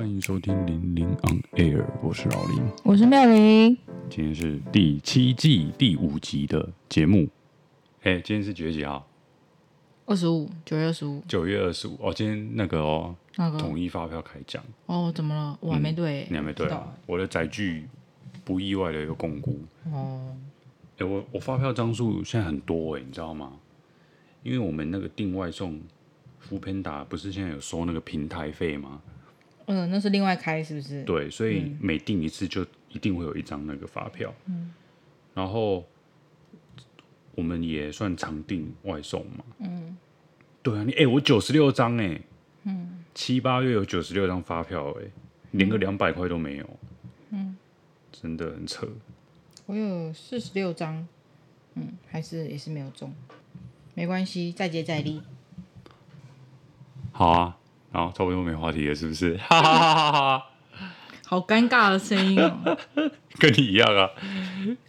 欢迎收听《零零 on air》，我是老林，我是妙玲。今天是第七季第五集的节目。哎，今天是几月几号？二十五，九月二十五。九月二十五哦，今天那个哦，那个统一发票开奖哦，怎么了？我还没对，你还没对啊？我的载具不意外的有摃龟哦。哎，我我发票张数现在很多哎，你知道吗？因为我们那个订外送。Foodpanda 不是现在有收那个平台费吗？嗯，那是另外开是不是？对，所以每订一次就一定会有一张那个发票。嗯，然后我们也算常订外送嘛。嗯，对啊，你哎、欸，我九十六张哎，嗯，七八月有九十六张发票哎，连个两百块都没有。嗯，真的很扯。我有四十六张，嗯，还是也是没有中，没关系，再接再厉。好啊，然后差不多没话题了，是不是？哈哈哈哈哈！好尴尬的声音哦，跟你一样啊，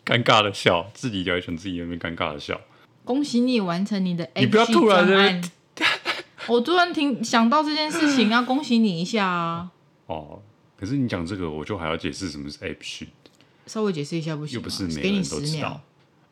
尴尬的笑，自己在想自己有没有尴尬的笑。恭喜你完成你的 A 你不要突然的，我突然听想到这件事情，要恭喜你一下啊！哦，可是你讲这个，我就还要解释什么是 AppSheet，稍微解释一下不行？又不是每个人都知道。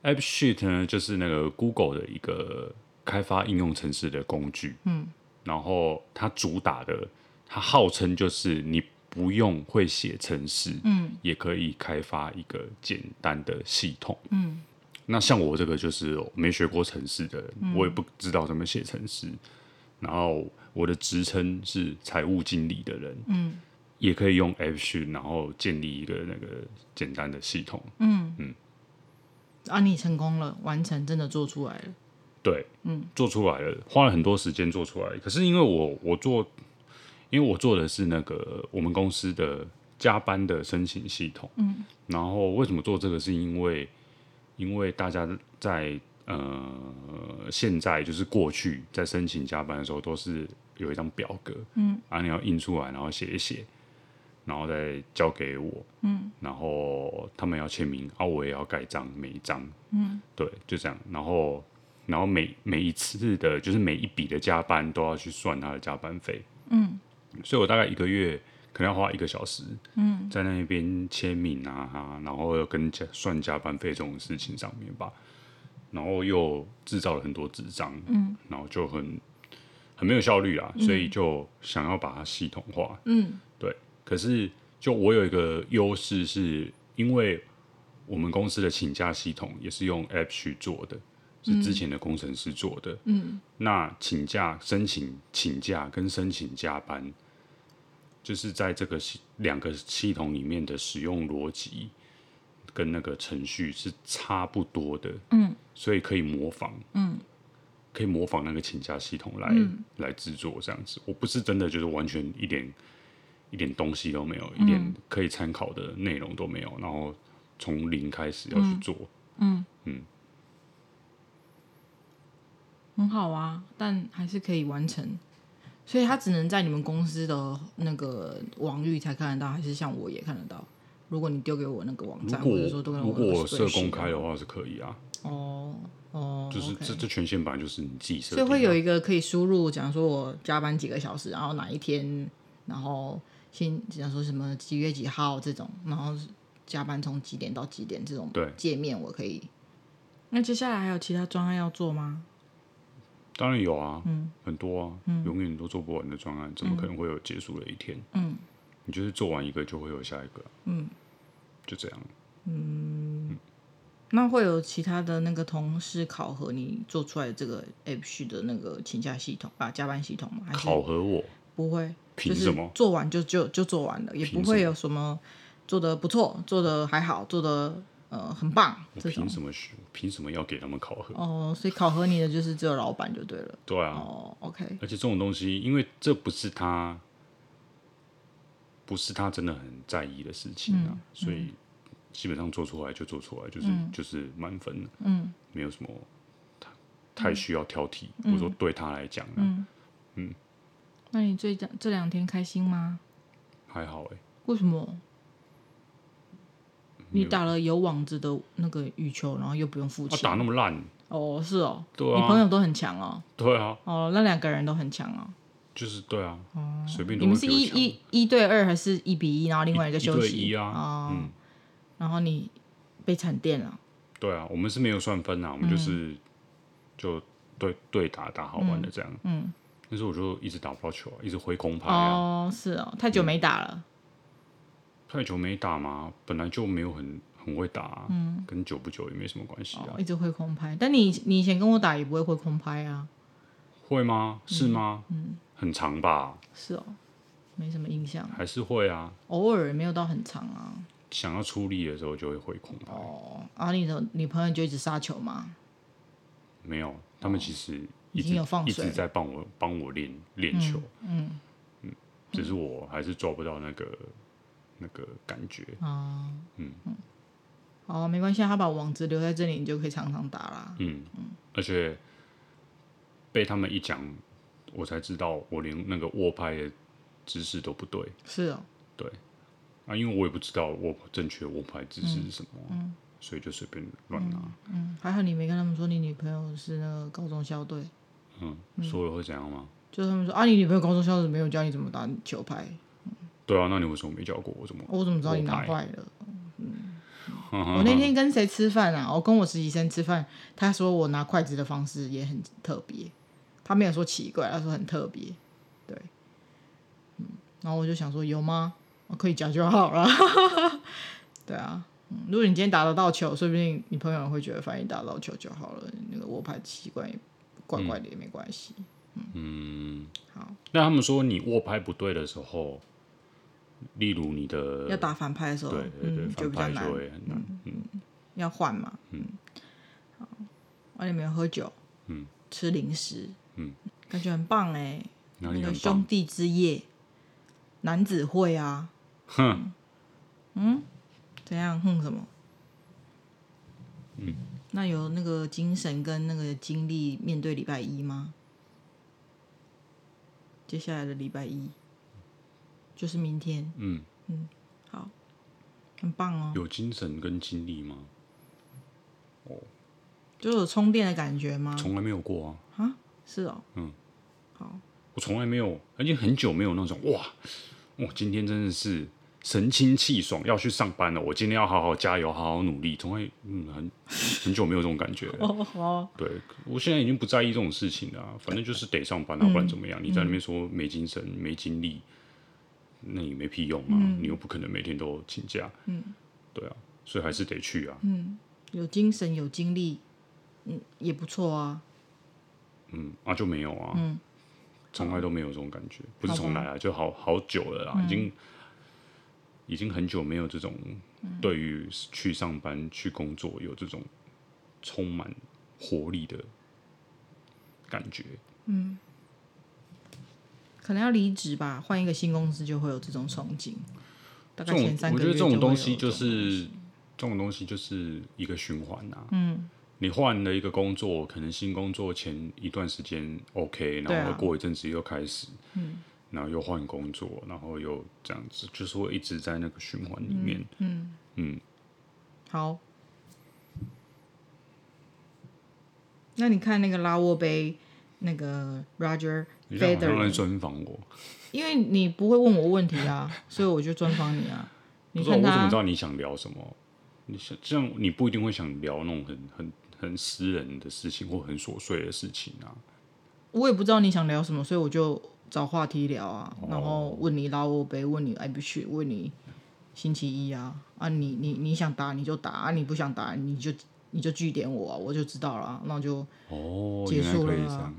AppSheet 呢，就是那个 Google 的一个开发应用程式的工具。嗯。然后它主打的，它号称就是你不用会写程式，嗯，也可以开发一个简单的系统，嗯。那像我这个就是没学过程式的人，嗯，我也不知道怎么写程式。然后我的职称是财务经理的人，嗯，也可以用 AppSheet，然后建立一个那个简单的系统，嗯嗯。啊，你成功了，完成，真的做出来了。对，嗯，做出来了，花了很多时间做出来。可是因为我我做，因为我做的是那个我们公司的加班的申请系统，嗯，然后为什么做这个？是因为因为大家在呃现在就是过去在申请加班的时候，都是有一张表格，嗯，啊，你要印出来，然后写一写，然后再交给我，嗯，然后他们要签名，啊，我也要盖章，每一张，嗯，对，就这样，然后。然后每每一次的，就是每一笔的加班都要去算他的加班费。嗯，所以我大概一个月可能要花一个小时，嗯，在那边签名啊，然后要跟加算加班费这种事情上面吧。然后又制造了很多纸张，嗯，然后就很很没有效率啊，所以就想要把它系统化。嗯，对。可是就我有一个优势，是因为我们公司的请假系统也是用 App 去做的。是之前的工程师做的。嗯，那请假、申请请假跟申请加班，就是在这个系两个系统里面的使用逻辑跟那个程序是差不多的。嗯，所以可以模仿。嗯，可以模仿那个请假系统来、嗯、来制作这样子。我不是真的就是完全一点一点东西都没有，一点可以参考的内容都没有，然后从零开始要去做。嗯嗯。嗯很好啊，但还是可以完成，所以他只能在你们公司的那个网域才看得到，还是像我也看得到？如果你丢给我那个网站，或者说都跟我如果我设公开的话是可以啊。哦哦，就是这这权限本来就是你自己设，所以会有一个可以输入，假如说我加班几个小时，然后哪一天，然后先假如说什么几月几号这种，然后加班从几点到几点这种界面我可以。那接下来还有其他专案要做吗？当然有啊，嗯、很多啊，嗯、永远都做不完的专案，怎么可能会有结束的一天？嗯，你就是做完一个就会有下一个，嗯，就这样。嗯，嗯，那会有其他的那个同事考核你做出来的这个 AppSheet 的那个请假系统啊，加班系统吗？还是考核我？不会，凭什么？做完就就就做完了，也不会有什么做的不错，做的还好，做得。呃，很棒。我凭什么学？凭什么要给他们考核？哦，所以考核你的就是只有老板就对了。对啊。哦，OK。而且这种东西，因为这不是他，不是他真的很在意的事情啊，嗯、所以基本上做出来就做出来，就是、嗯、就是满分的。嗯。没有什么太太需要挑剔，或者说对他来讲，嗯嗯。那你这这两天开心吗？还好哎、欸。为什么？你打了有网子的那个羽球，然后又不用付钱。他打那么烂？哦，是哦。对啊。你朋友都很强哦。对啊。哦，那两个人都很强哦。就是对啊，哦随便。你们是一一一对二还是一比一？然后另外一个休息一对一啊，嗯，然后你被惨电了。对啊，我们是没有算分啊，我们就是就对对打打好玩的这样，嗯。但是我就一直打不到球啊，一直挥空拍啊。哦，是哦，太久没打了。太久没打嘛，本来就没有很很会打，嗯，跟久不久也没什么关系啊。一直会空拍，但你你以前跟我打也不会会空拍啊。会吗？是吗？嗯，很长吧？是哦，没什么印象。还是会啊，偶尔没有到很长啊。想要出力的时候就会会空拍。哦，啊，你的女朋友就一直杀球吗？没有，他们其实已经有放水，一直在帮我帮我练练球。嗯嗯，只是我还是抓不到那个那个感觉。啊，嗯嗯，好，没关系，他把网址留在这里，你就可以常常打啦。嗯嗯，而且。被他们一讲，我才知道我连那个握拍的姿势都不对。是哦，对啊，因为我也不知道握正确握拍姿势是什么，嗯，所以就随便乱拿。嗯，还好你没跟他们说你女朋友是那个高中校队。嗯，说了会怎样吗？就是他们说啊，你女朋友高中校队没有教你怎么打球拍。对啊，那你为什么没教过我？怎么？我怎么知道你拿坏了？嗯，我那天跟谁吃饭啊？我跟我实习生吃饭，他说我拿筷子的方式也很特别。他没有说奇怪，他说很特别，对，嗯，然后我就想说有吗？我可以讲就好了，对啊，嗯，如果你今天打得到球，说不定你朋友会觉得反正打得到球就好了，那个握拍习惯怪怪的也没关系，嗯，嗯，好。那他们说你握拍不对的时候，例如你的要打反派的时候，对对对，反拍就会很难，嗯，要换嘛，嗯，好，我也没有喝酒，嗯，吃零食。嗯，感觉很棒哎，那个兄弟之夜，男子会啊，哼，嗯，怎样？哼什么？嗯，那有那个精神跟那个精力面对礼拜一吗？接下来的礼拜一就是明天，嗯嗯，好，很棒哦，有精神跟精力吗？哦，就有充电的感觉吗？从来没有过啊，啊？是哦，嗯，好，我从来没有，而且很久没有那种哇，我，今天真的是神清气爽，要去上班了。我今天要好好加油，好好努力。从来，嗯，很很久没有这种感觉了。哦，对，我现在已经不在意这种事情了，反正就是得上班啊，不然怎么样？嗯、你在那边说没精神、没精力，那也没屁用啊！嗯、你又不可能每天都请假，嗯，对啊，所以还是得去啊。嗯，有精神有精力，嗯，也不错啊。嗯啊，就没有啊，嗯，从来都没有这种感觉，不是从来啊，就好好久了啦，已经已经很久没有这种对于去上班去工作有这种充满活力的感觉，嗯，可能要离职吧，换一个新公司就会有这种憧憬。大概前三个月，我觉得这种东西就是这种东西就是一个循环呐，嗯。你换了一个工作，可能新工作前一段时间 OK，然后过一阵子又开始，嗯，然后又换工作，然后又这样子，就是会一直在那个循环里面，嗯嗯。好，那你看那个拉沃杯，那个 Roger Federer 来专访我，因为你不会问我问题啊，所以我就专访你啊。你看他，我怎么知道你想聊什么？你想这样，你不一定会想聊那种很很。很私人的事情或很琐碎的事情啊，我也不知道你想聊什么，所以我就找话题聊啊，哦、然后问你拉我杯，问你爱不去，问你星期一啊啊，你你你想打你就打啊，你不想打你就你就据点我啊，我就知道了，那就哦结束了，哦、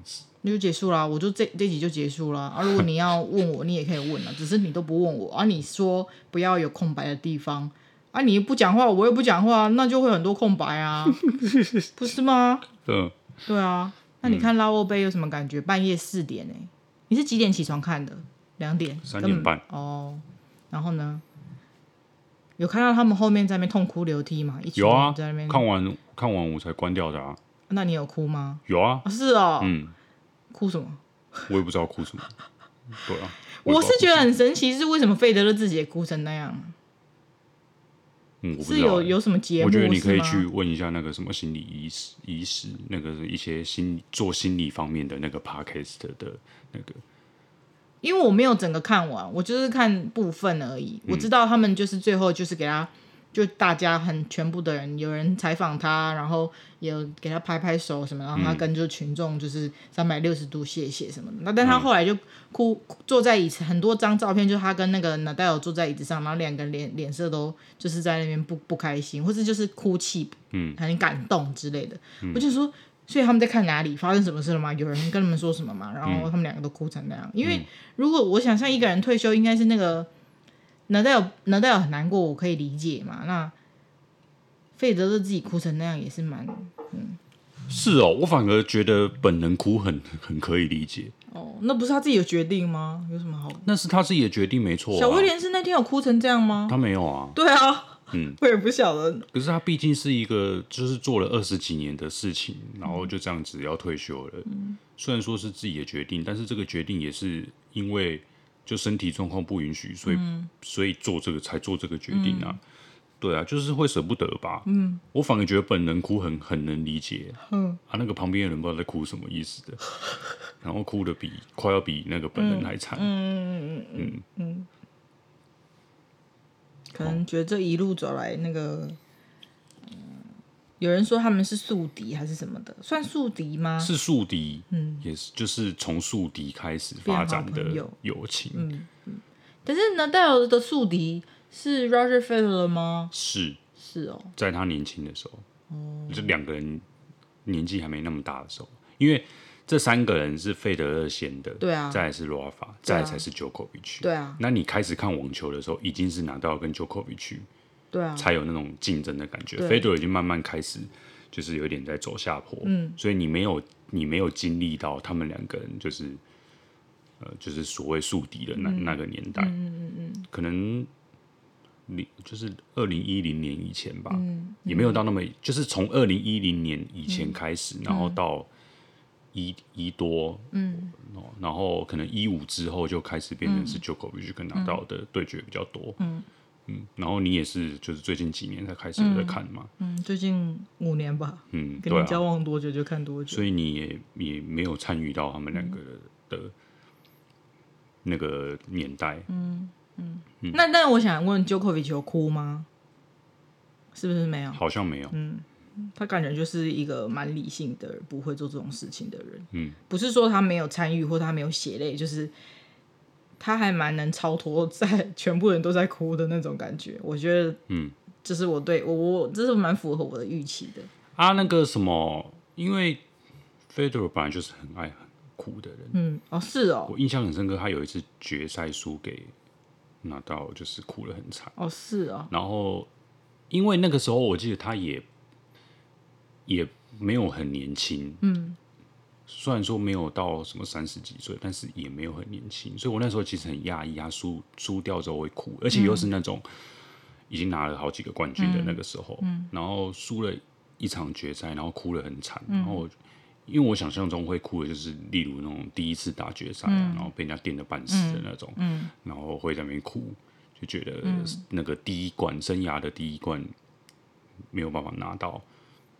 那就结束啦，我就这这集就结束啦啊。如果你要问我，你也可以问啊，只是你都不问我啊，你说不要有空白的地方。啊！你不讲话，我又不讲话，那就会很多空白啊，不是吗？嗯，对啊。那你看拉沃杯有什么感觉？半夜四点呢？你是几点起床看的？两点？三点半。哦，然后呢？有看到他们后面在那边痛哭流涕吗？一有啊，在那边看完看完我才关掉的啊。那你有哭吗？有啊。是哦。嗯。哭什么？我也不知道哭什么。对啊。我是觉得很神奇，是为什么费德勒自己也哭成那样？嗯，我不是有有什么节目？我觉得你可以去问一下那个什么心理医师，医师那个一些心做心理方面的那个 podcast 的那个因为我没有整个看完，我就是看部分而已。嗯、我知道他们就是最后就是给他，就大家很全部的人，有人采访他，然后有给他拍拍手什么，然后他跟就群众就是三百六十度谢谢什么的。那、嗯、但他后来就哭，坐在椅子，很多张照片就是他跟那个纳达尔坐在椅子上，然后两个脸脸色都就是在那边不不开心，或者就是哭泣，嗯，很感动之类的。嗯、我就说。所以他们在看哪里发生什么事了吗？有人跟他们说什么吗？然后他们两个都哭成那样。因为如果我想象一个人退休，应该是那个纳达尔纳达尔很难过，我可以理解嘛。那费德勒自己哭成那样也是蛮嗯。是哦，我反而觉得本人哭很很可以理解。哦，那不是他自己的决定吗？有什么好？那是他自己的决定，没错啊。小威廉是那天有哭成这样吗？他没有啊。对啊。嗯，我也不晓得。可是他毕竟是一个，就是做了二十几年的事情，然后就这样子要退休了。嗯，虽然说是自己的决定，但是这个决定也是因为就身体状况不允许，所以、嗯、所以做这个才做这个决定啊。嗯、对啊，就是会舍不得吧。嗯，我反而觉得本人哭很很能理解。嗯，啊，那个旁边的人不知道在哭什么意思的，然后哭的比快要比那个本人还惨。嗯嗯嗯嗯嗯。嗯可能觉得这一路走来，那个，嗯，有人说他们是宿敌还是什么的，算宿敌吗？是宿敌，嗯，也是，就是从宿敌开始发展的友情，嗯嗯。但是纳达尔的宿敌是 Roger Federer 吗？是，是哦，在他年轻的时候，哦，就两个人年纪还没那么大的时候，因为。这三个人是费德勒先的，对啊，再来是罗阿法，再来才是 Djokovic，对啊。那你开始看网球的时候，已经是拿到跟 Djokovic，对啊，才有那种竞争的感觉。费德勒已经慢慢开始，就是有点在走下坡，嗯，所以你没有你没有经历到他们两个人就是，呃，就是所谓宿敌的那、嗯、那个年代，嗯嗯嗯，可能零就是二零一零年以前吧，也没有到那么，就是从二零一零年以前开始，嗯、然后到。一一多，嗯，然后可能一五之后就开始变成是 Djokovic 跟拿到的对决比较多，嗯嗯，然后你也是就是最近几年才开始在看嘛，嗯，最近五年吧，嗯，跟你交往多久就看多久，所以你也也没有参与到他们两个的那个年代，嗯嗯，那那我想问 Djokovic 有哭吗？是不是没有？好像没有，嗯。他感觉就是一个蛮理性的，不会做这种事情的人。嗯，不是说他没有参与或他没有血泪，就是他还蛮能超脱在全部人都在哭的那种感觉。我觉得，嗯，这是我对我我这是蛮符合我的预期的。啊，那个什么，因为 Federer 本来就是很爱很哭的人。嗯，哦，是哦，我印象很深刻，他有一次决赛输给拿到，就是哭了很惨。哦，是哦。然后，因为那个时候我记得他也。也没有很年轻，嗯，虽然说没有到什么三十几岁，但是也没有很年轻，所以我那时候其实很压抑啊输输掉之后会哭，而且又是那种已经拿了好几个冠军的那个时候，嗯，然后输了一场决赛，然后哭得很惨，嗯，然后因为我想象中会哭的就是例如那种第一次打决赛，嗯，然后被人家电的半死的那种，然后会在那边哭，就觉得那个第一冠生涯的第一冠没有办法拿到。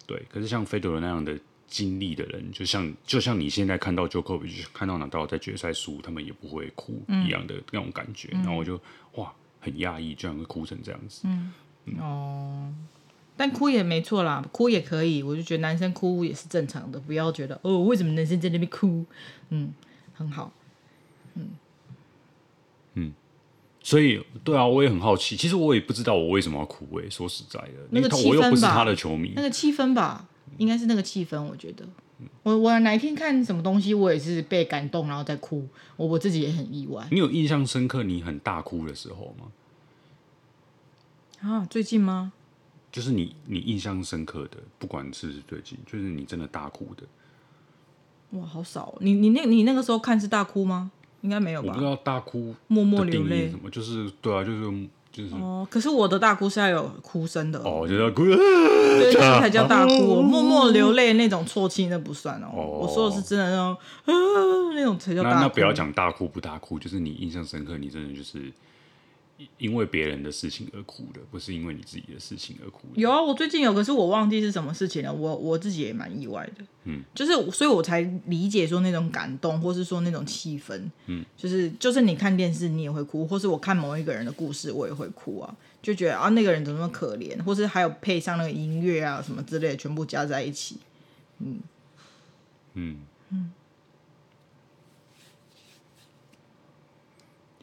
对，可是像费德勒那样的经历的人，就像就像你现在看到 Djokovic 看到拿到在决赛输，他们也不会哭一样的那种感觉。嗯、然后我就哇，很讶异，居然会哭成这样子。嗯，嗯哦，但哭也没错啦，哭也可以。我就觉得男生哭也是正常的，不要觉得哦，为什么男生在那边哭？嗯，很好。嗯嗯。所以，对啊，我也很好奇。其实我也不知道我为什么要哭。哎，说实在的，那个我又不是他的球迷。那个气氛吧，应该是那个气氛。我觉得，我我哪一天看什么东西，我也是被感动，然后再哭。我我自己也很意外。你有印象深刻你很大哭的时候吗？啊，最近吗？就是你你印象深刻的，不管是不是最近，就是你真的大哭的。哇，好少！你你那你那个时候看是大哭吗？应该没有吧？我不知道大哭默默流泪什么，就是对啊，就是就是哦。可是我的大哭是要有哭声的哦，就是要哭，对，这才叫大哭。默默流泪那种啜泣那不算哦。我说的是真的那种啊，那种才叫大哭。那不要讲大哭不大哭，就是你印象深刻，你真的就是因为别人的事情而哭的，不是因为你自己的事情而哭的。有啊，我最近有，可是我忘记是什么事情了。我我自己也蛮意外的，嗯，就是所以我才理解说那种感动，或是说那种气氛，嗯，就是就是你看电视你也会哭，或是我看某一个人的故事我也会哭啊，就觉得啊那个人怎么那么可怜，或是还有配上那个音乐啊什么之类的，全部加在一起，嗯。嗯。嗯，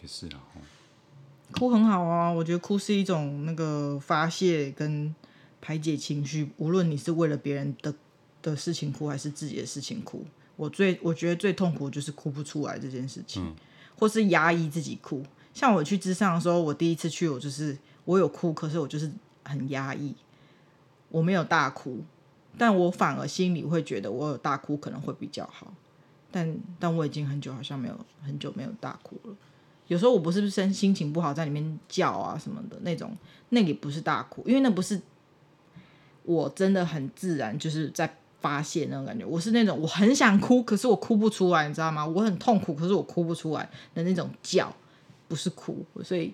也是啊。哭很好啊，我觉得哭是一种那个发泄跟排解情绪，无论你是为了别人的的事情哭，还是自己的事情哭。我最我觉得最痛苦就是哭不出来这件事情，嗯、或是压抑自己哭。像我去咨商的时候，我第一次去，我就是我有哭，可是我就是很压抑，我没有大哭，但我反而心里会觉得我有大哭可能会比较好。但但我已经很久好像没有很久没有大哭了。有时候我不是不是心情不好，在里面叫啊什么的那种，那也不是大哭，因为那不是我真的很自然就是在发泄那种感觉。我是那种我很想哭，可是我哭不出来，你知道吗？我很痛苦，可是我哭不出来的那种叫，不是哭，所以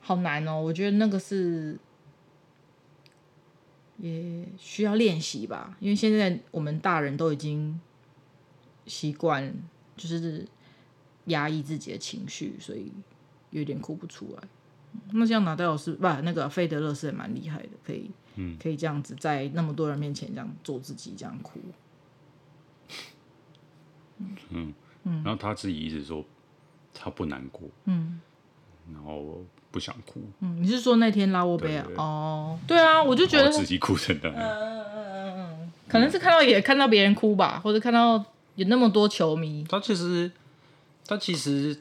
好难哦。我觉得那个是也需要练习吧，因为现在我们大人都已经习惯，就是。压抑自己的情绪，所以有点哭不出来。那像纳达尔是不，那个费德勒是也蛮厉害的，可以，嗯，可以这样子在那么多人面前这样做自己，这样哭。嗯嗯，然后他自己一直说他不难过，嗯，然后不想哭。嗯，你是说那天拉沃杯啊？哦，对啊，我就觉得自己哭成的。嗯嗯嗯嗯，可能是看到也看到别人哭吧，或者看到有那么多球迷。他其实。他其实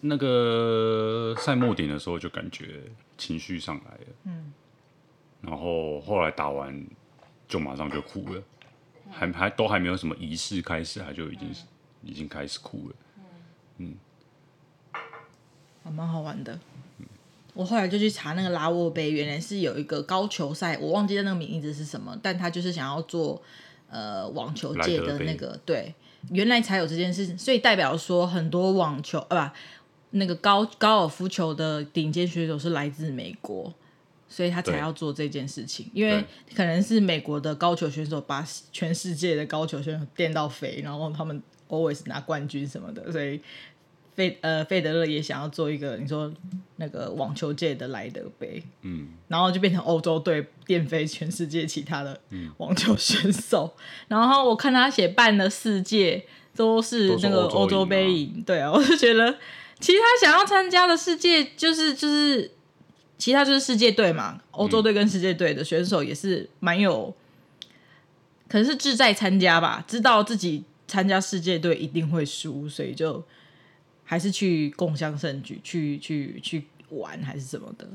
那个赛末点的时候就感觉情绪上来了，嗯，然后后来打完就马上就哭了，还还都还没有什么仪式开始，他就已经已经开始哭了，嗯，还蛮好玩的。我后来就去查那个拉沃杯，原来是有一个高球赛，我忘记那个名字是什么，但他就是想要做呃网球界的那个对。原来才有这件事情，所以代表说很多网球啊不，那个高高尔夫球的顶尖选手是来自美国，所以他才要做这件事情。因为可能是美国的高球选手把全世界的高球选手电到肥，然后他们 always 拿冠军什么的，所以。费呃，费德勒也想要做一个你说那个网球界的莱德杯，嗯，然后就变成欧洲队电飞全世界其他的网球选手，嗯、然后我看他写办了世界都是那个欧洲杯赢，对啊，我就觉得其实他想要参加的世界就是就是其他就是世界队嘛，欧洲队跟世界队的选手也是蛮有，可能是志在参加吧，知道自己参加世界队一定会输，所以就。还是去共襄盛举，去去去玩，还是什么的？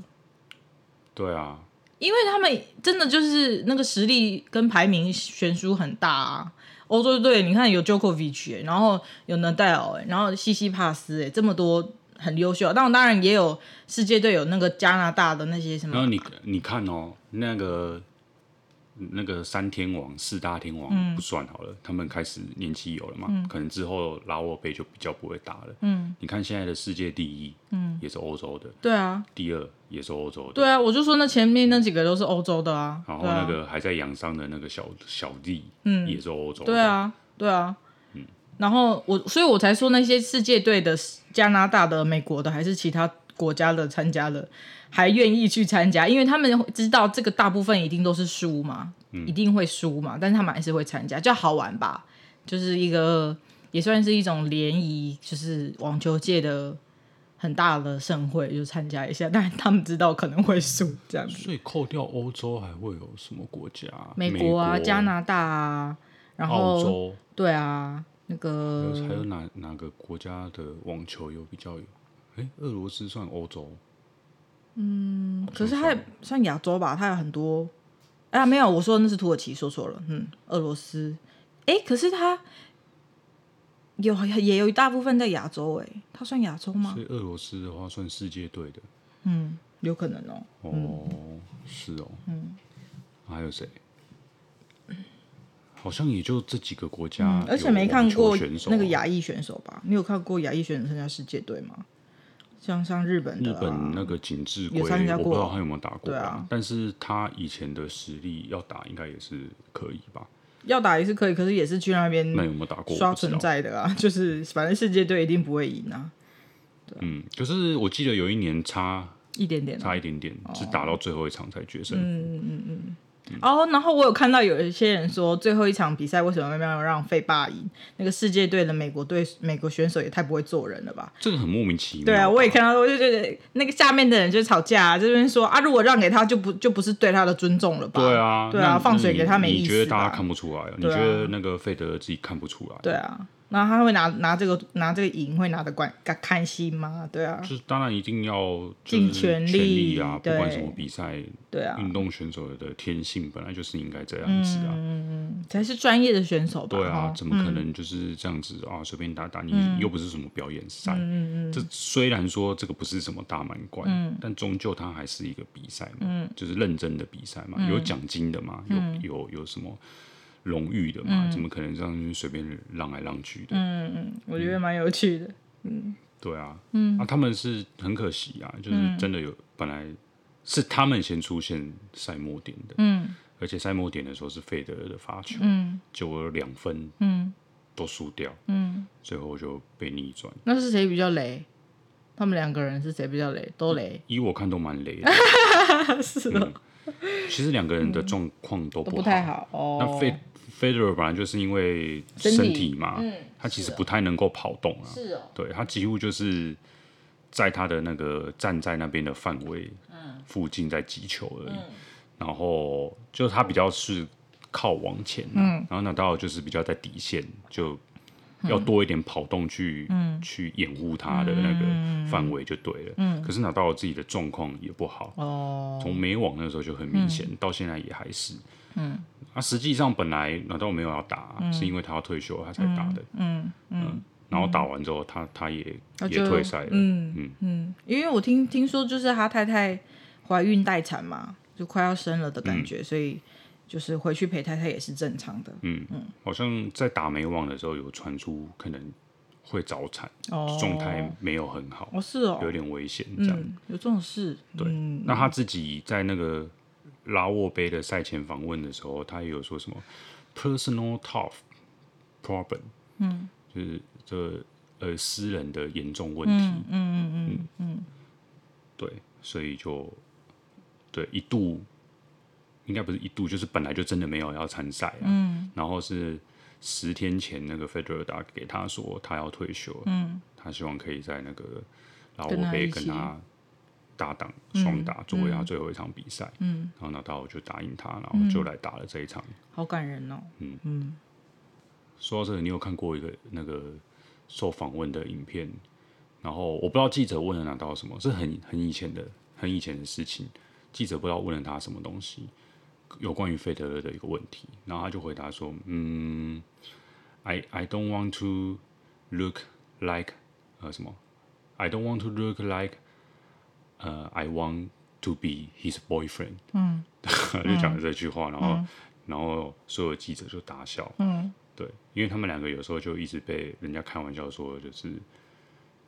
对啊，因为他们真的就是那个实力跟排名悬殊很大啊。欧洲队，你看有 Djokovic，然后有 Nadal，然后西西帕斯，哎，这么多很优秀。当然，当然也有世界队有那个加拿大的那些什么。然后你你看哦，那个。那个三天王、四大天王不算好了，嗯、他们开始年纪有了嘛，嗯、可能之后拉沃杯就比较不会打了。嗯，你看现在的世界第一，嗯，也是欧洲的。对啊，第二也是欧洲的。对啊，我就说那前面那几个都是欧洲的啊。然后那个还在养伤的那个小小弟，嗯，也是欧洲的。对啊，对啊，嗯。然后我，所以我才说那些世界队的加拿大的、美国的，还是其他国家的参加了。还愿意去参加，因为他们知道这个大部分一定都是输嘛，嗯、一定会输嘛，但是他们还是会参加，就好玩吧，就是一个也算是一种联谊，就是网球界的很大的盛会，就参加一下，但是他们知道可能会输这样子。所以扣掉欧洲，还会有什么国家？美国啊，加拿大啊，然后澳洲，对啊，那个还有哪哪个国家的网球有比较有？哎，俄罗斯算欧洲。嗯，可是它也算亚洲吧，它有很多。哎呀，没有，我说的那是土耳其，说错了。嗯，俄罗斯。哎，可是它有也有一大部分在亚洲，哎，它算亚洲吗？所以俄罗斯的话算世界队的。嗯，有可能哦。哦，是哦。嗯，还有谁？好像也就这几个国家，而且没看过那个亚裔选手吧？你有看过亚裔选手参加世界队吗？像像日本的、啊、日本那个井置圭，我不知道他有没有打过，对啊，但是他以前的实力要打应该也是可以吧？要打也是可以，可是也是去那边那有没有打过刷存在的啊？就是反正世界队一定不会赢啊。嗯，可是我记得有一年差一点点，差一点点，是打到最后一场才决胜。嗯嗯嗯。哦，然后我有看到有一些人说，最后一场比赛为什么要让费霸赢？那个世界队的美国队美国选手也太不会做人了吧？这个很莫名其妙。对啊，我也看到，我就觉得那个下面的人就吵架，啊，这边说啊，如果让给他，就不就不是对他的尊重了吧？对啊，对啊，放水给他没意思。你觉得大家看不出来？你觉得那个费德自己看不出来？对啊。那他会拿拿这个拿这个赢会拿得关开心吗？对啊，就是当然一定要尽全力啊，不管什么比赛，对啊，运动选手的天性本来就是应该这样子啊，嗯，才是专业的选手吧？对啊，怎么可能就是这样子啊？随便打打，你又不是什么表演赛，嗯嗯，这虽然说这个不是什么大满贯，但终究它还是一个比赛嘛，嗯，就是认真的比赛嘛，有奖金的嘛，有有有什么？荣誉的嘛，怎么可能这样随便让来让去的？嗯嗯，我觉得蛮有趣的。嗯，对啊，嗯，啊，他们是很可惜啊，就是真的有本来是他们先出现赛末点的，嗯，而且赛末点的时候是费德勒的发球，嗯，就有两分，嗯，都输掉，嗯，最后就被逆转。那是谁比较雷？他们两个人是谁比较雷？都雷？以我看都蛮雷的，是的。其实两个人的状况都不太好哦。那费 Federer 本来就是因为身体。嘛，嗯、他其实不太能够跑动啊。是哦，对，他几乎就是在他的那个站在那边的范围附近在击球而已。嗯、然后就他比较是靠往前，嗯，然后纳达尔就是比较在底线，就要多一点跑动去、嗯、去掩护他的那个范围就对了。嗯，可是纳达尔自己的状况也不好哦，从美网那时候就很明显，嗯、到现在也还是。嗯，啊，实际上本来纳达尔没有要打，嗯、是因为他要退休，他才打的。嗯嗯，嗯，然后打完之后，他他也他也退赛了。嗯嗯嗯，因为我听听说，就是他太太怀孕待产嘛，就快要生了的感觉，嗯、所以就是回去陪太太也是正常的。嗯嗯，好像在打美网的时候有传出可能会早产，状态、哦、没有很好。哦，是哦，有点危险，这样、嗯、有这种事。对，嗯、那他自己在那个。拉沃杯的赛前访问的时候，他也有说什么 personal tough problem，嗯，就是这呃私人的严重问题，嗯嗯嗯嗯，嗯对，所以就对一度应该不是一度，就是本来就真的没有要参赛啊，嗯，然后是十天前那个费德勒打给他说他要退休，嗯，他希望可以在那个拉沃杯跟他。搭档双打作为他最后一场比赛，嗯，然后纳达尔就答应他，然后就来打了这一场，好感人哦。嗯嗯，说到这个，你有看过一个那个受访问的影片？然后我不知道记者问了纳达尔什么，是很很以前的很以前的事情，记者不知道问了他什么东西，有关于费德勒的一个问题，然后他就回答说：“嗯，I I don't want to look like 呃什么，I don't want to look like。”呃、uh,，I want to be his boyfriend。嗯，就讲了这句话，然后，嗯、然后所有记者就大笑。嗯，对，因为他们两个有时候就一直被人家开玩笑说，就是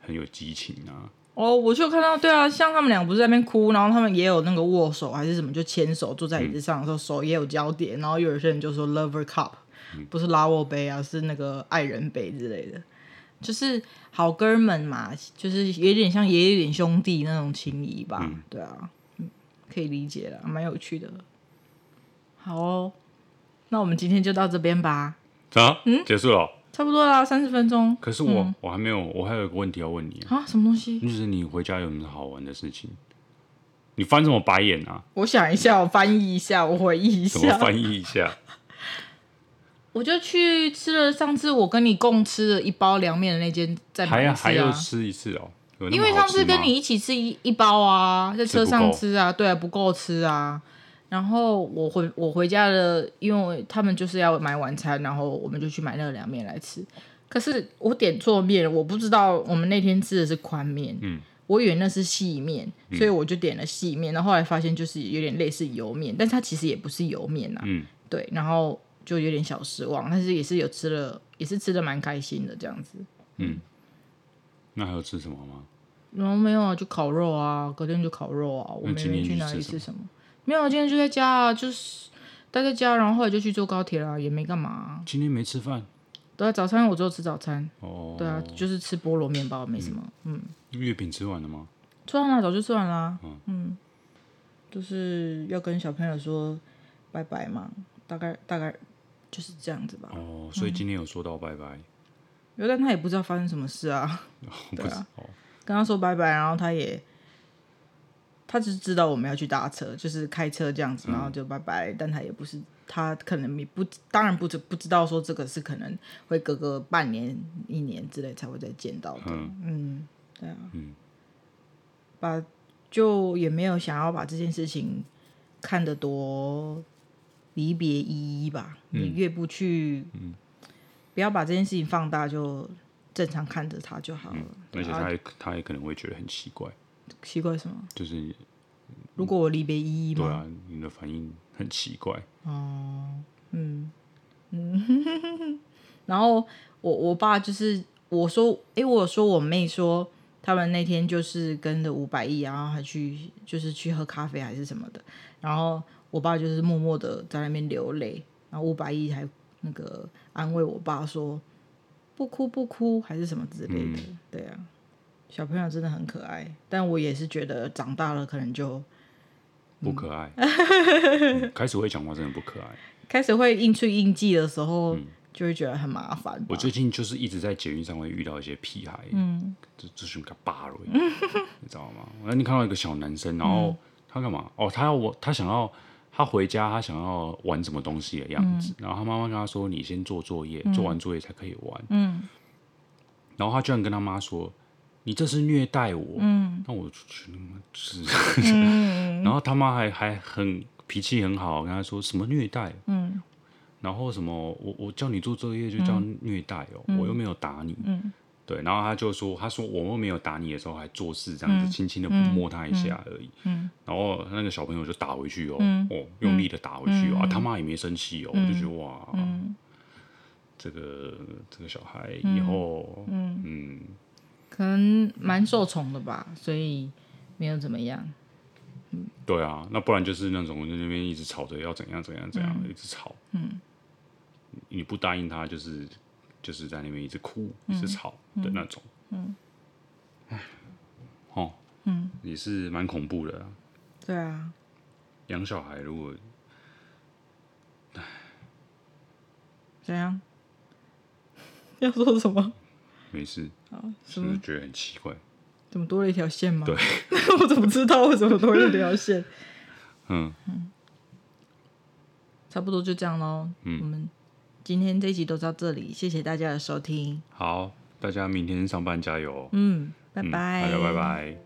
很有激情啊。哦，我就看到，对啊，像他们俩不是在那边哭，然后他们也有那个握手还是什么，就牵手坐在椅子上的时候，嗯、手也有交叠，然后有些人就说 Lover Cup，、嗯、不是拉沃杯啊，是那个爱人杯之类的。就是好哥们嘛，就是有点像爷爷点兄弟那种情谊吧，嗯、对啊，可以理解了，蛮有趣的。好哦，那我们今天就到这边吧。啊，嗯，结束了，差不多啦，三十分钟。可是我、嗯、我还没有，我还有一个问题要问你啊，什么东西？就是你回家有什么好玩的事情？你翻什么白眼啊？我想一下，我翻译一下，我回忆一下，怎么翻译一下？我就去吃了上次我跟你共吃的一包凉面的那间，再买一次啊，还要吃一次哦。因为上次跟你一起吃一一包啊，在车上吃啊，对啊，不够吃啊。然后我回我回家了，因为他们就是要买晚餐，然后我们就去买那个凉面来吃。可是我点错面，我不知道我们那天吃的是宽面，嗯，我以为那是细面，所以我就点了细面。然后后来发现就是有点类似油面，但它其实也不是油面呐，嗯，对，然后。就有点小失望，但是也是有吃了，也是吃的蛮开心的这样子。嗯，那还有吃什么吗？然后没有啊，就烤肉啊，隔天就烤肉啊。我没去哪里吃什么？没有，今天就在家啊，就是待在家，然后后来就去坐高铁了，也没干嘛、啊。今天没吃饭？对啊，早餐我只有吃早餐。哦。对啊，就是吃菠萝面包，没什么。嗯。月饼吃完了吗？吃完了，早就吃完了。嗯。嗯。就是要跟小朋友说拜拜嘛，大概大概就是这样子吧。哦，所以今天有说到拜拜。嗯有，但他也不知道发生什么事啊。对啊，跟他说拜拜，然后他也，他只是知道我们要去搭车，就是开车这样子，然后就拜拜。嗯、但他也不是，他可能也不，当然不知不知道说这个是可能会隔个半年、一年之类才会再见到的。嗯，嗯，对啊。嗯。把就也没有想要把这件事情看得多离别依依吧。嗯、你越不去。嗯不要把这件事情放大，就正常看着他就好了。而且他也他也可能会觉得很奇怪。奇怪什么？就是如果我离别依依吗？对啊，你的反应很奇怪。哦，嗯嗯。然后我我爸就是我说，哎、欸，我说我妹说他们那天就是跟着五百亿，然后还去就是去喝咖啡还是什么的。然后我爸就是默默的在那边流泪，然后五百亿还。那个安慰我爸说不哭不哭还是什么之类的，嗯、对啊，小朋友真的很可爱，但我也是觉得长大了可能就、嗯、不可爱、嗯，开始会讲话真的不可爱，开始会应出应记的时候就会觉得很麻烦。我最近就是一直在捷运上会遇到一些屁孩，嗯，这这是个巴雷，你知道吗？那你看到一个小男生，然后他干嘛？哦，他要我，他想要。他回家，他想要玩什么东西的样子，嗯、然后他妈妈跟他说：“你先做作业，嗯、做完作业才可以玩。嗯”然后他居然跟他妈说：“你这是虐待我。嗯”那我就觉得是，嗯、然后他妈还还很脾气很好，跟他说什么虐待？嗯、然后什么我我叫你做作业就叫虐待哦，嗯、我又没有打你。嗯。对，然后他就说：“他说我们没有打你的时候，还做事这样子，轻轻的摸他一下而已。嗯。嗯”然后那个小朋友就打回去哦，嗯、哦，用力的打回去啊，他妈也没生气哦，嗯、我就觉得哇，嗯、这个这个小孩以后，嗯，嗯可能蛮受宠的吧，所以没有怎么样。嗯、对啊，那不然就是那种在那边一直吵着要怎样怎样怎样，嗯、一直吵。嗯，你不答应他就是。就是在那边一直哭，一直吵的那种，嗯，哎，哦，嗯，也是蛮恐怖的，对啊，养小孩如果，哎，怎样？要说什么？没事，是不是觉得很奇怪？怎么多了一条线吗？对，我怎么知道为什么多了一条线？嗯嗯，差不多就这样喽，嗯，我们。今天这一集都到这里，谢谢大家的收听。好，大家明天上班加油。嗯，拜拜。大家拜拜。